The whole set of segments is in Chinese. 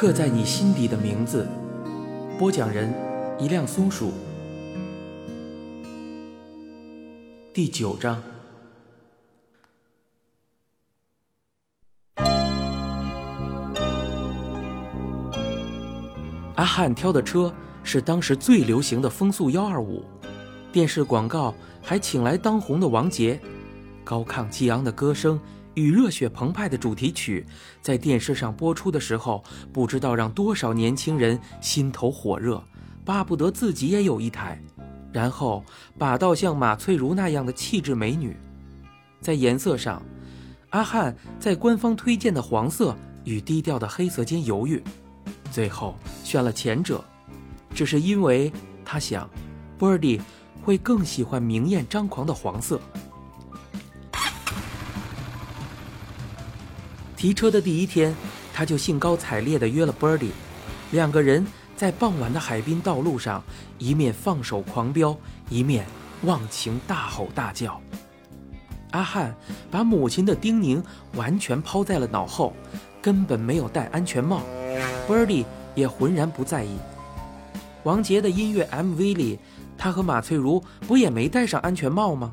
刻在你心底的名字。播讲人：一辆松鼠。第九章。阿汉挑的车是当时最流行的风速幺二五，电视广告还请来当红的王杰，高亢激昂的歌声与热血澎湃的主题曲在电视上播出的时候，不知道让多少年轻人心头火热，巴不得自己也有一台，然后把到像马翠如那样的气质美女。在颜色上，阿汉在官方推荐的黄色与低调的黑色间犹豫。最后选了前者，只是因为他想，Birdy 会更喜欢明艳张狂的黄色。提车的第一天，他就兴高采烈地约了 Birdy，两个人在傍晚的海滨道路上，一面放手狂飙，一面忘情大吼大叫。阿汉把母亲的叮咛完全抛在了脑后，根本没有戴安全帽。Birdy 也浑然不在意。王杰的音乐 MV 里，他和马翠如不也没戴上安全帽吗？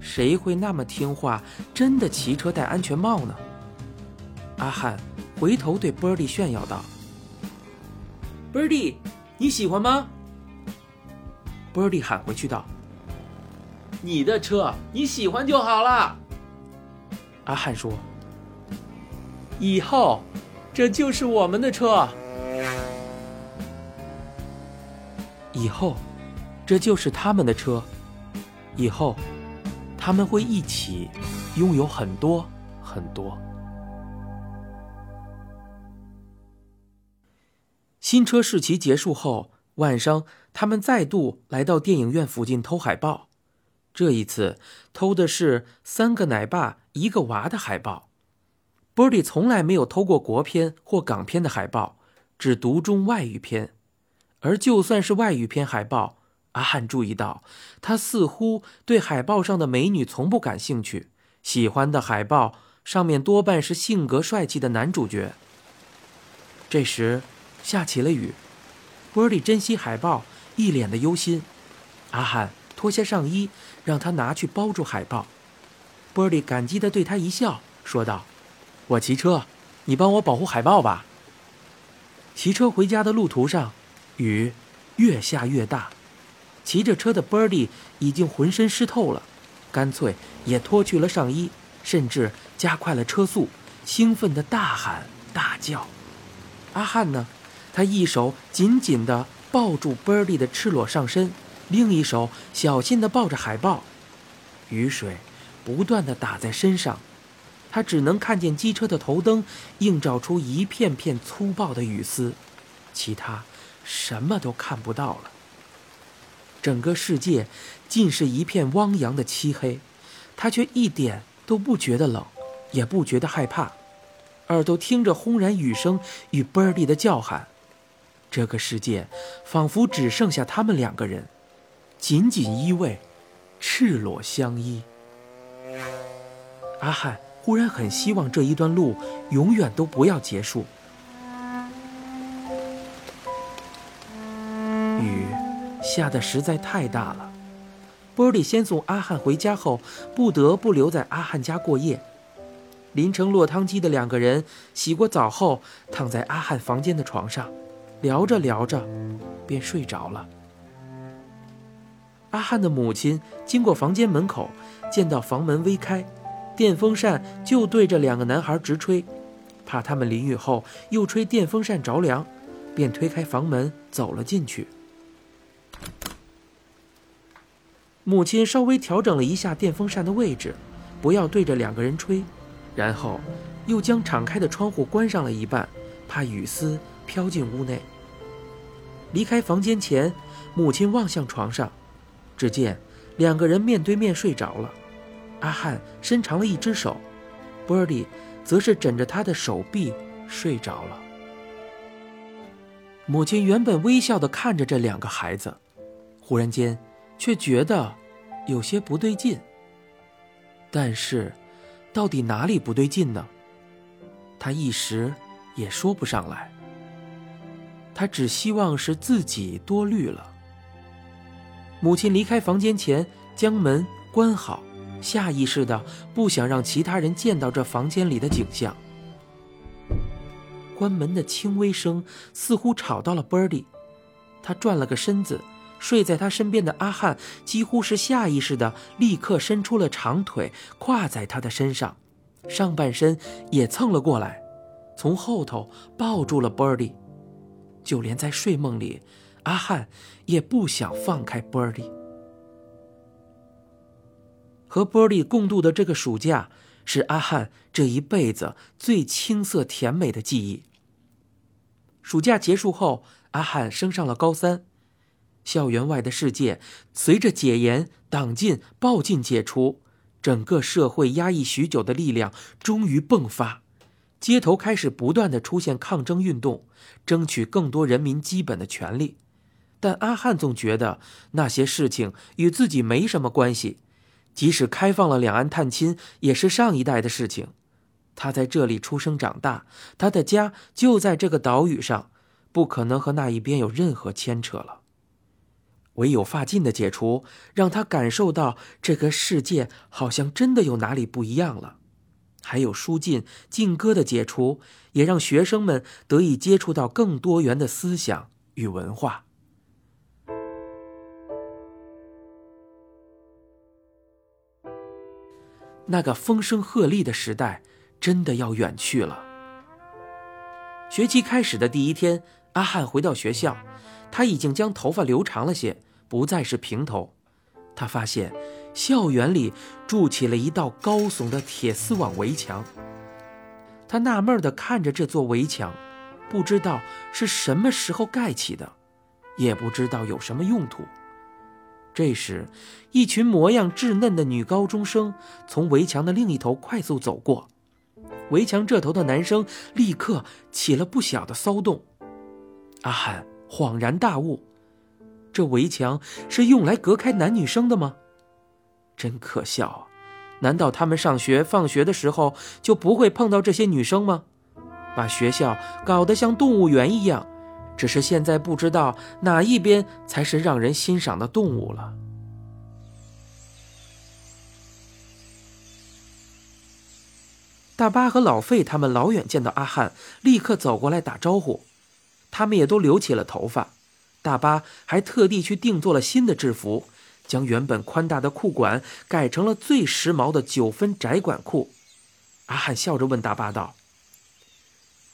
谁会那么听话，真的骑车戴安全帽呢？阿汉回头对 Birdy 炫耀道：“Birdy，你喜欢吗？”Birdy 喊回去道：“你的车你喜欢就好了。”阿汉说：“以后。”这就是我们的车。以后，这就是他们的车。以后，他们会一起拥有很多很多。新车试骑结束后，晚上他们再度来到电影院附近偷海报。这一次，偷的是三个奶爸一个娃的海报。Birdy 从来没有偷过国片或港片的海报，只独钟外语片。而就算是外语片海报，阿汉注意到，他似乎对海报上的美女从不感兴趣，喜欢的海报上面多半是性格帅气的男主角。这时，下起了雨，Birdy 珍惜海报，一脸的忧心。阿汉脱下上衣，让他拿去包住海报。Birdy 感激地对他一笑，说道。我骑车，你帮我保护海报吧。骑车回家的路途上，雨越下越大，骑着车的 Birdy 已经浑身湿透了，干脆也脱去了上衣，甚至加快了车速，兴奋的大喊大叫。阿汉呢？他一手紧紧地抱住 Birdy 的赤裸上身，另一手小心地抱着海豹，雨水不断地打在身上。他只能看见机车的头灯映照出一片片粗暴的雨丝，其他什么都看不到了。整个世界尽是一片汪洋的漆黑，他却一点都不觉得冷，也不觉得害怕，耳朵听着轰然雨声与 Birdy 的叫喊，这个世界仿佛只剩下他们两个人，紧紧依偎，赤裸相依。阿汉。忽然很希望这一段路永远都不要结束。雨下的实在太大了，波利先送阿汉回家后，不得不留在阿汉家过夜。淋成落汤鸡的两个人洗过澡后，躺在阿汉房间的床上，聊着聊着，便睡着了。阿汉的母亲经过房间门口，见到房门微开。电风扇就对着两个男孩直吹，怕他们淋雨后又吹电风扇着凉，便推开房门走了进去。母亲稍微调整了一下电风扇的位置，不要对着两个人吹，然后又将敞开的窗户关上了一半，怕雨丝飘进屋内。离开房间前，母亲望向床上，只见两个人面对面睡着了。阿汉伸长了一只手，Birdy 则是枕着他的手臂睡着了。母亲原本微笑的看着这两个孩子，忽然间却觉得有些不对劲。但是，到底哪里不对劲呢？他一时也说不上来。他只希望是自己多虑了。母亲离开房间前将门关好，下意识的不想让其他人见到这房间里的景象。关门的轻微声似乎吵到了 Birdy，他转了个身子，睡在他身边的阿汉几乎是下意识的立刻伸出了长腿，跨在他的身上，上半身也蹭了过来，从后头抱住了 Birdy。就连在睡梦里，阿汉也不想放开波利。和波利共度的这个暑假，是阿汉这一辈子最青涩甜美的记忆。暑假结束后，阿汉升上了高三。校园外的世界随着解严、党禁、暴禁解除，整个社会压抑许久的力量终于迸发，街头开始不断的出现抗争运动，争取更多人民基本的权利。但阿汉总觉得那些事情与自己没什么关系，即使开放了两岸探亲，也是上一代的事情。他在这里出生长大，他的家就在这个岛屿上，不可能和那一边有任何牵扯了。唯有发禁的解除，让他感受到这个世界好像真的有哪里不一样了。还有书禁、禁歌的解除，也让学生们得以接触到更多元的思想与文化。那个风声鹤唳的时代。真的要远去了。学期开始的第一天，阿汉回到学校，他已经将头发留长了些，不再是平头。他发现校园里筑起了一道高耸的铁丝网围墙。他纳闷地看着这座围墙，不知道是什么时候盖起的，也不知道有什么用途。这时，一群模样稚嫩的女高中生从围墙的另一头快速走过。围墙这头的男生立刻起了不小的骚动，阿汉恍然大悟：这围墙是用来隔开男女生的吗？真可笑啊！难道他们上学放学的时候就不会碰到这些女生吗？把学校搞得像动物园一样，只是现在不知道哪一边才是让人欣赏的动物了。大巴和老费他们老远见到阿汉，立刻走过来打招呼。他们也都留起了头发。大巴还特地去定做了新的制服，将原本宽大的裤管改成了最时髦的九分窄管裤。阿汉笑着问大巴道：“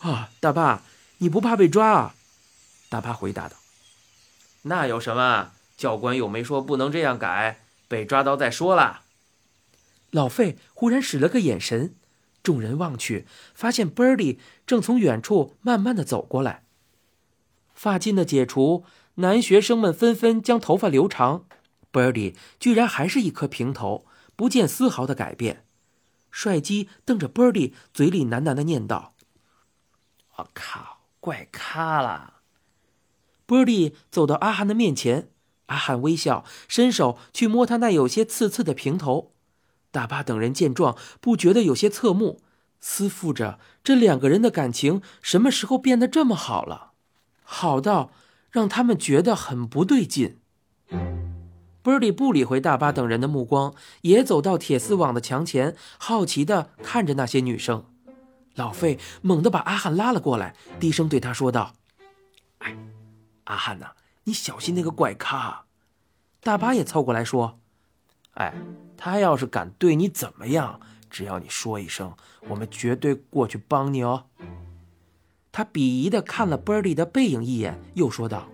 啊，大巴，你不怕被抓啊？”大巴回答道：“那有什么？教官又没说不能这样改，被抓到再说啦。”老费忽然使了个眼神。众人望去，发现 Birdy 正从远处慢慢的走过来。发禁的解除，男学生们纷纷将头发留长，Birdy 居然还是一颗平头，不见丝毫的改变。帅鸡瞪着 Birdy，嘴里喃喃的念道：“我靠，怪咖了。”Birdy 走到阿汉的面前，阿汉微笑，伸手去摸他那有些刺刺的平头。大巴等人见状，不觉得有些侧目，思忖着这两个人的感情什么时候变得这么好了，好到让他们觉得很不对劲。B i r d e 不理会大巴等人的目光，也走到铁丝网的墙前，好奇地看着那些女生。老费猛地把阿汉拉了过来，低声对他说道：“哎，阿汉呐，你小心那个怪咖。”大巴也凑过来说：“哎。”他要是敢对你怎么样，只要你说一声，我们绝对过去帮你哦。他鄙夷的看了 b i r d e 的背影一眼，又说道：“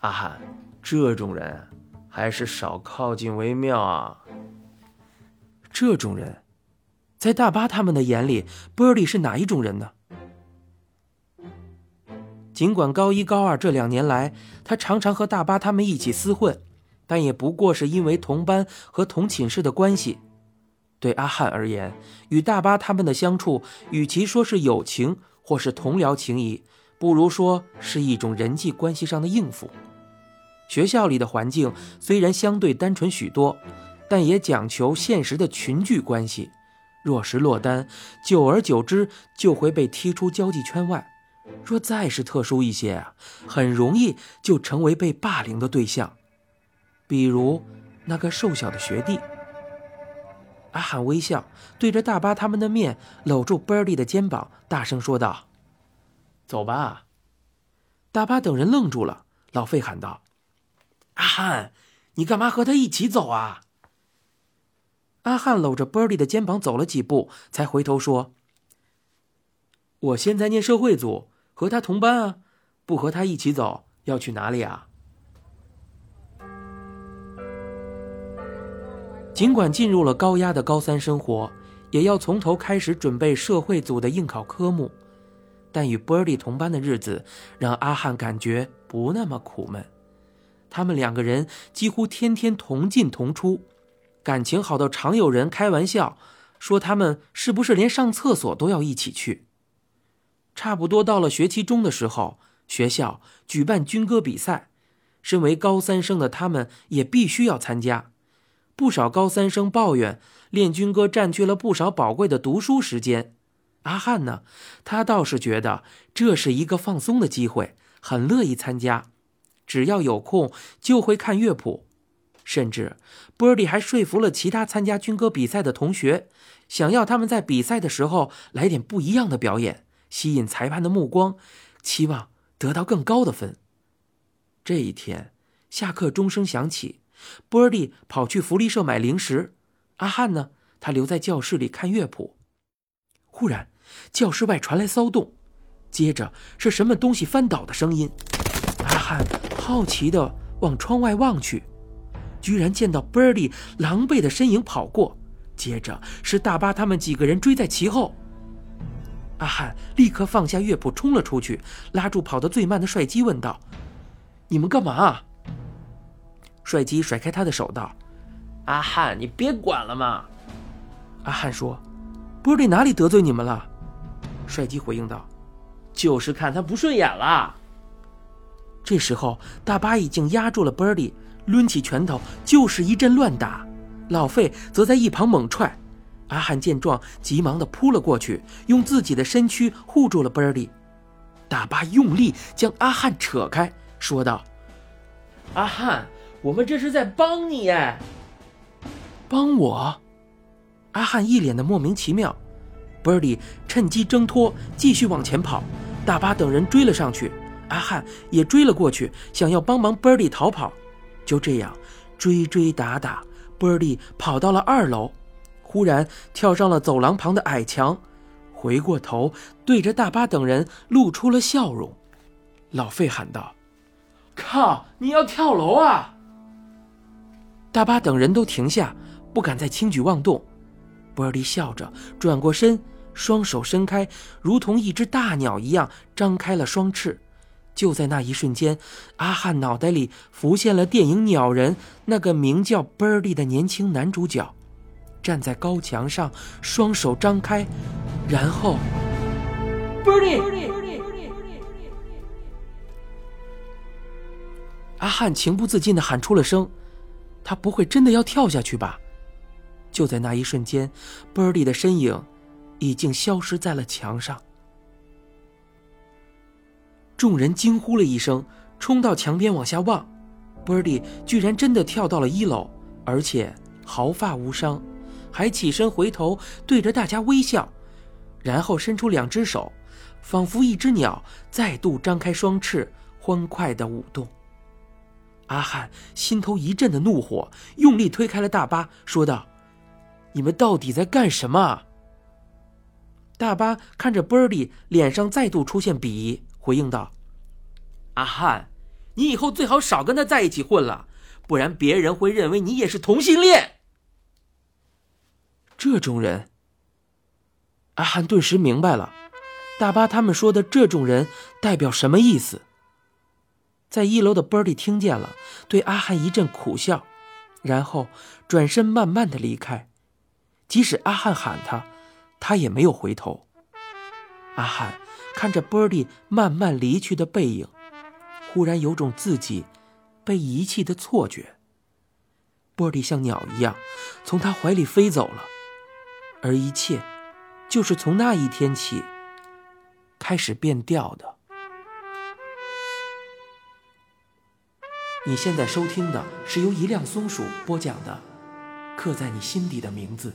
阿汉，这种人还是少靠近为妙啊。”这种人，在大巴他们的眼里，Birdy 是哪一种人呢？尽管高一、高二这两年来，他常常和大巴他们一起厮混。但也不过是因为同班和同寝室的关系。对阿汉而言，与大巴他们的相处，与其说是友情或是同僚情谊，不如说是一种人际关系上的应付。学校里的环境虽然相对单纯许多，但也讲求现实的群聚关系。若是落单，久而久之就会被踢出交际圈外，若再是特殊一些啊，很容易就成为被霸凌的对象，比如那个瘦小的学弟。阿汉微笑，对着大巴他们的面，搂住 Birdy 的肩膀，大声说道：“走吧。”大巴等人愣住了。老费喊道：“阿汉，你干嘛和他一起走啊？”阿汉搂着 Birdy 的肩膀走了几步，才回头说：“我现在念社会组，和他同班啊，不和他一起走，要去哪里啊？”尽管进入了高压的高三生活，也要从头开始准备社会组的应考科目，但与 Birdy 同班的日子让阿汉感觉不那么苦闷。他们两个人几乎天天同进同出，感情好到常有人开玩笑说他们是不是连上厕所都要一起去。差不多到了学期中的时候，学校举办军歌比赛，身为高三生的他们也必须要参加。不少高三生抱怨练军歌占据了不少宝贵的读书时间。阿汉呢，他倒是觉得这是一个放松的机会，很乐意参加。只要有空就会看乐谱，甚至波尔蒂还说服了其他参加军歌比赛的同学，想要他们在比赛的时候来点不一样的表演，吸引裁判的目光，期望得到更高的分。这一天，下课钟声响起。波利跑去福利社买零食，阿汉呢？他留在教室里看乐谱。忽然，教室外传来骚动，接着是什么东西翻倒的声音。汉好奇地往窗外望去，居然见到 Birdy 狼狈的身影跑过，接着是大巴他们几个人追在其后。阿汉立刻放下乐谱，冲了出去，拉住跑得最慢的帅基，问道：“你们干嘛？”帅基甩开他的手，道：“阿汉，你别管了嘛。”阿汉说：“波利哪里得罪你们了？”帅基回应道：“就是看他不顺眼了。”这时候，大巴已经压住了 Birdy，，抡起拳头就是一阵乱打。老费则在一旁猛踹。阿汉见状，急忙的扑了过去，用自己的身躯护住了 Birdy。大巴用力将阿汉扯开，说道：“阿汉。”我们这是在帮你哎，帮我！阿汉一脸的莫名其妙。Birdy 趁机挣脱，继续往前跑。大巴等人追了上去，阿汉也追了过去，想要帮忙 Birdy 逃跑。就这样追追打打，Birdy 跑到了二楼，忽然跳上了走廊旁的矮墙，回过头对着大巴等人露出了笑容。老费喊道：“靠！你要跳楼啊！”大巴等人都停下，不敢再轻举妄动。波尔蒂笑着转过身，双手伸开，如同一只大鸟一样张开了双翅。就在那一瞬间，阿汉脑袋里浮现了电影《鸟人》那个名叫 Birdy 的年轻男主角，站在高墙上，双手张开，然后，Birdy，阿汉情不自禁地喊出了声。他不会真的要跳下去吧？就在那一瞬间，Birdy 的身影已经消失在了墙上。众人惊呼了一声，冲到墙边往下望，Birdy 居然真的跳到了一楼，而且毫发无伤，还起身回头对着大家微笑，然后伸出两只手，仿佛一只鸟再度张开双翅，欢快的舞动。阿汉心头一阵的怒火，用力推开了大巴，说道：“你们到底在干什么？”大巴看着 Birdy，脸上再度出现鄙夷，回应道：“阿汉，你以后最好少跟他在一起混了，不然别人会认为你也是同性恋。”这种人，阿汉顿时明白了，大巴他们说的这种人代表什么意思。在一楼的波利听见了，对阿汉一阵苦笑，然后转身慢慢的离开。即使阿汉喊他，他也没有回头。阿汉看着 Birdy 慢慢离去的背影，忽然有种自己被遗弃的错觉。波利像鸟一样从他怀里飞走了，而一切就是从那一天起开始变调的。你现在收听的是由一辆松鼠播讲的，刻在你心底的名字。